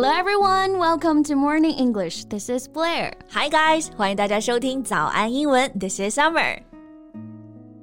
Hello everyone, welcome to Morning English. This is Blair. Hi guys，欢迎大家收听早安英文。This is Summer。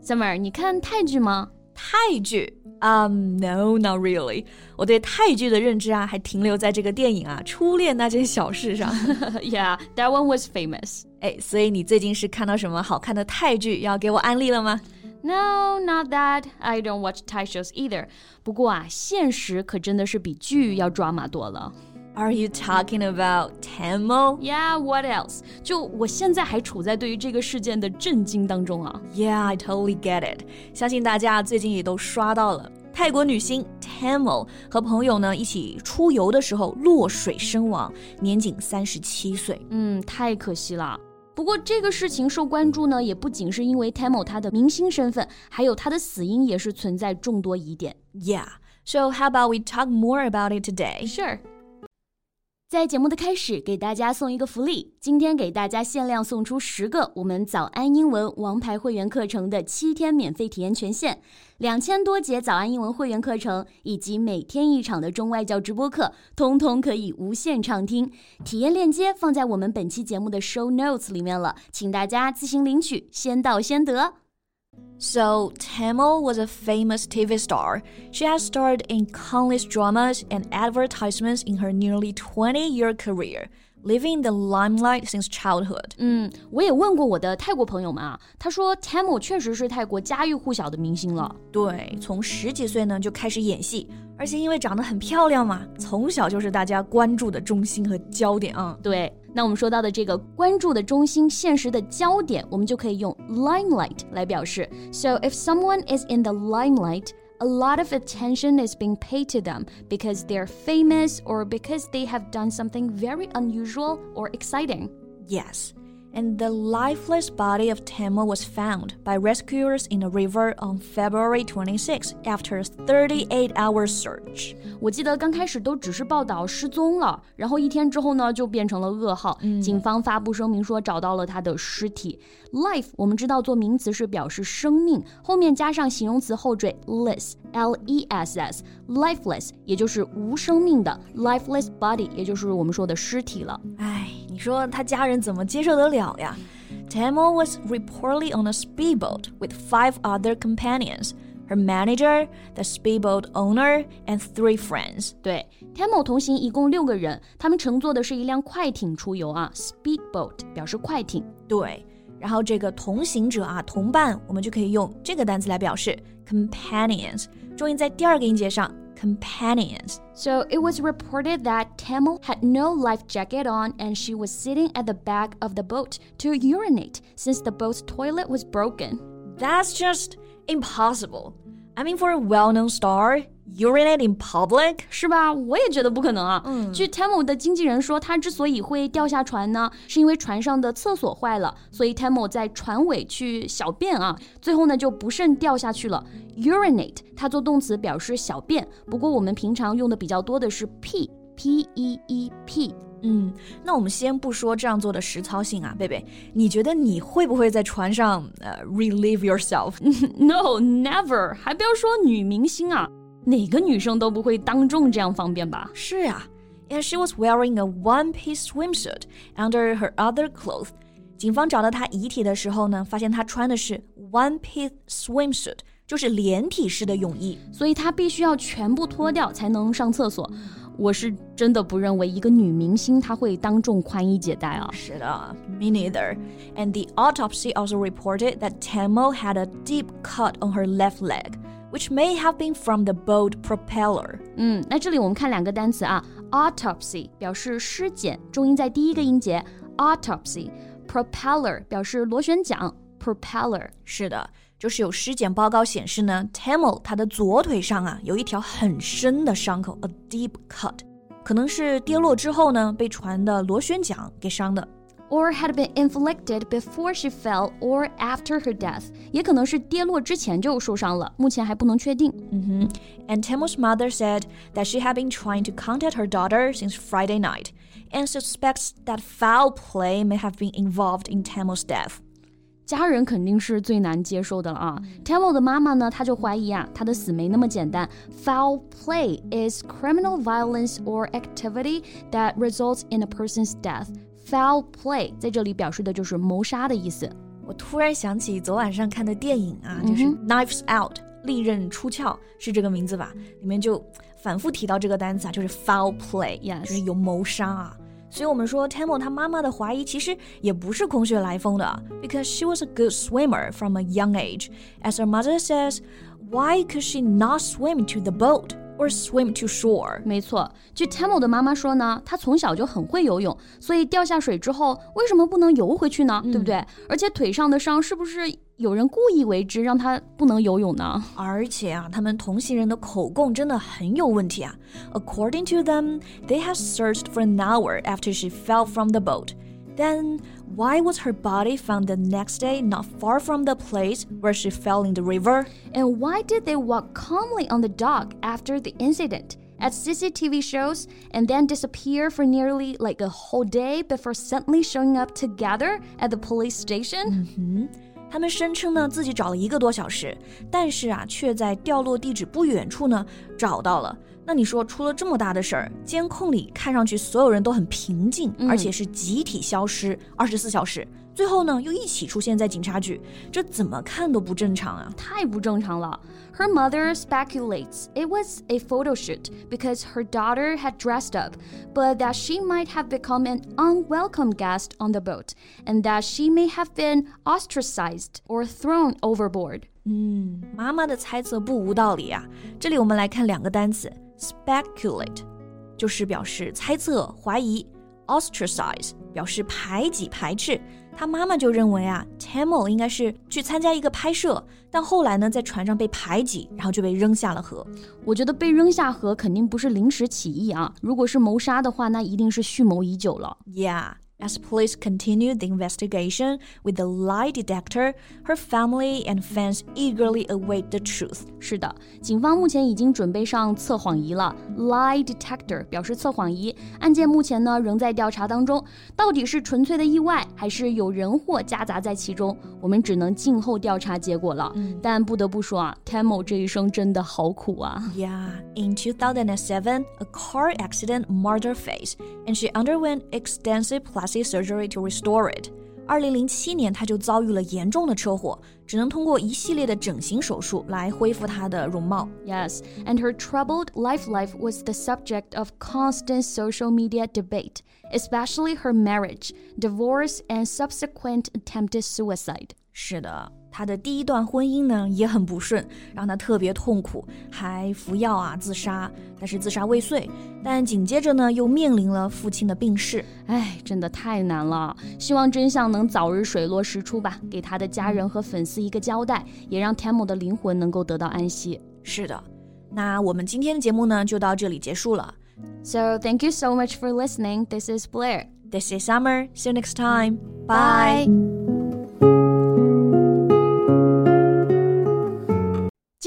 Summer，你看泰剧吗？泰剧？Um, no, not really。我对泰剧的认知啊，还停留在这个电影啊《初恋那件小事》上。 yeah, that one was famous. 哎，所以你最近是看到什么好看的泰剧要给我安利了吗？ No, not that. I don't watch Thai shows either. 不过啊，现实可真的是比剧要抓马多了。 are you talking about Tangmo? Yeah, what else? 就我现在还处在对于这个事件的震惊当中啊。Yeah, I totally get it. 相信大家最近也都刷到了。泰国女星 Tangmo 和朋友呢一起出游的时候落水身亡，年仅三十七岁。嗯，太可惜了。不过这个事情受关注呢，也不仅是因为 Tangmo 她的明星身份，还有她的死因也是存在众多疑点。Yeah, so how about we talk more about it today? Sure. 在节目的开始，给大家送一个福利，今天给大家限量送出十个我们早安英文王牌会员课程的七天免费体验权限，两千多节早安英文会员课程以及每天一场的中外教直播课，通通可以无限畅听。体验链接放在我们本期节目的 show notes 里面了，请大家自行领取，先到先得。So, Tangmo was a famous TV star. She has starred in countless dramas and advertisements in her nearly 20 year career, living in the limelight since childhood. 嗯，我也问过我的泰国朋友们啊，他说 Tamil 确实是泰国家喻户晓的明星了。对，从十几岁呢就开始演戏，而且因为长得很漂亮嘛，从小就是大家关注的中心和焦点啊。对，那我们说到的这个关注的中心、现实的焦点，我们就可以用 limelight 来表示。So if someone is in the limelight, a lot of attention is being paid to them because they're famous or because they have done something very unusual or exciting. Yes and the lifeless body of Tangmo was found by rescuers in a river on February 26 after a 38-hour search. 我记得刚开始都只是报道失踪了，然后一天之后呢就变成了噩耗。嗯、警方发布声明说找到了他的尸体。Life 我们知道做名词是表示生命，后面加上形容词后缀 less，l e s s，lifeless 也就是无生命的，lifeless。你说他家人怎么接受得了呀？Tamil was reportedly on a speedboat with five other companions. Her manager, the speedboat owner, and three friends. 对，Tamil 同行一共六个人，他们乘坐的是一辆快艇出游啊，speedboat 表示快艇。对，然后这个同行者啊，同伴，我们就可以用这个单词来表示 companions，重音在第二个音节上，companions。So it was reported that Tangmo had no life jacket on and she was sitting at the back of the boat to urinate since the boat's toilet was broken. That's just impossible. I mean, for a well-known star, urinate in public. 是吧？我也觉得不可能啊。嗯据 Tamil 的经纪人说，他之所以会掉下船呢，是因为船上的厕所坏了，所以 Tamil 在船尾去小便啊，最后呢就不慎掉下去了。Urinate 它做动词表示小便，不过我们平常用的比较多的是 p，p e e p。嗯，那我们先不说这样做的实操性啊，贝贝，你觉得你会不会在船上呃 relieve yourself？No, never！还不要说女明星啊，哪个女生都不会当众这样方便吧？是啊。And she was wearing a one-piece swimsuit under her other clothes. 警方找到她遗体的时候呢，发现她穿的是 one-piece swimsuit，就是连体式的泳衣，所以她必须要全部脱掉才能上厕所。我是真的不认为一个女明星她会当众宽衣解带啊。是的，me neither. And the autopsy also reported that Tangmo had a deep cut on her left leg. Which may have been from the boat propeller. 嗯，那这里我们看两个单词啊，autopsy 表示尸检，重音在第一个音节，autopsy；propeller 表示螺旋桨，propeller。是的，就是有尸检报告显示呢，Tamil 他的左腿上啊有一条很深的伤口，a deep cut，可能是跌落之后呢被船的螺旋桨给伤的。or had been inflicted before she fell or after her death，也可能是跌落之前就受伤了，目前还不能确定。嗯哼。And Tangmo's mother said that she had been trying to contact her daughter since Friday night, and suspects that foul play may have been involved in Tangmo's death. 家人肯定是最难接受的了啊。Tangmo 的妈妈呢，她就怀疑啊，她的死没那么简单。Foul play is criminal violence or activity that results in a person's death. Foul play 在这里表示的就是谋杀的意思。我突然想起昨晚上看的电影啊，就是《Knives Out》利刃出鞘是这个名字吧？里面就反复提到这个单词啊，就是 foul play，就是有谋杀啊。所以我们说，Tamil 他妈妈的怀疑其实也不是空穴来风的，because she was a good swimmer from a young age. As her mother says, why could she not swim to the boat? Or swim to shore。没错，据 Tamil 的妈妈说呢，她从小就很会游泳，所以掉下水之后为什么不能游回去呢？嗯、对不对？而且腿上的伤是不是有人故意为之，让她不能游泳呢？而且啊，他们同行人的口供真的很有问题啊。According to them, they have searched for an hour after she fell from the boat. Then why was her body found the next day not far from the place where she fell in the river? And why did they walk calmly on the dock after the incident? At CCTV shows and then disappear for nearly like a whole day before suddenly showing up together at the police station? Mm -hmm. 他们声称呢自己找了一个多小时，但是啊，却在掉落地址不远处呢找到了。那你说出了这么大的事儿，监控里看上去所有人都很平静，而且是集体消失二十四小时，最后呢又一起出现在警察局，这怎么看都不正常啊！太不正常了。Her mother speculates it was a photo shoot because her daughter had dressed up, but that she might have become an unwelcome guest on the boat, and that she may have been ostracized or thrown overboard. 嗯，妈妈的猜测不无道理啊。这里我们来看两个单词。speculate 就是表示猜测、怀疑；ostracize 表示排挤、排斥。 他妈妈就认为啊，Tamil 应该是去参加一个拍摄，但后来呢，在船上被排挤，然后就被扔下了河。我觉得被扔下河肯定不是临时起意啊，如果是谋杀的话，那一定是蓄谋已久了。Yeah. As police continued the investigation with the lie detector, her family and fans eagerly await the truth. 是的，警方目前已经准备上测谎仪了，lie detector 表示测谎仪。案件目前呢仍在调查当中，到底是纯粹的意外，还是有人祸夹杂在其中？我们只能静候调查结果了。嗯、但不得不说啊，Tangmo 这一生真的好苦啊。Yeah, in 2007, a car accident marred face, and she underwent extensive plastic plastic surgery to restore it. 二零零七年，她就遭遇了严重的车祸，只能通过一系列的整形手术来恢复她的容貌。Yes, and her troubled life life was the subject of constant social media debate, especially her marriage, divorce, and subsequent attempted suicide. 是的， 她的第一段婚姻呢也很不顺，让她特别痛苦，还服药啊自杀，但是自杀未遂。但紧接着呢又面临了父亲的病逝，哎，真的太难了。希望真相能早日水落石出吧，给他的家人和粉丝一个交代，也让 Tamil 的灵魂能够得到安息。是的，那我们今天的节目呢就到这里结束了。So thank you so much for listening. This is Blair. This is Summer. See you next time. Bye.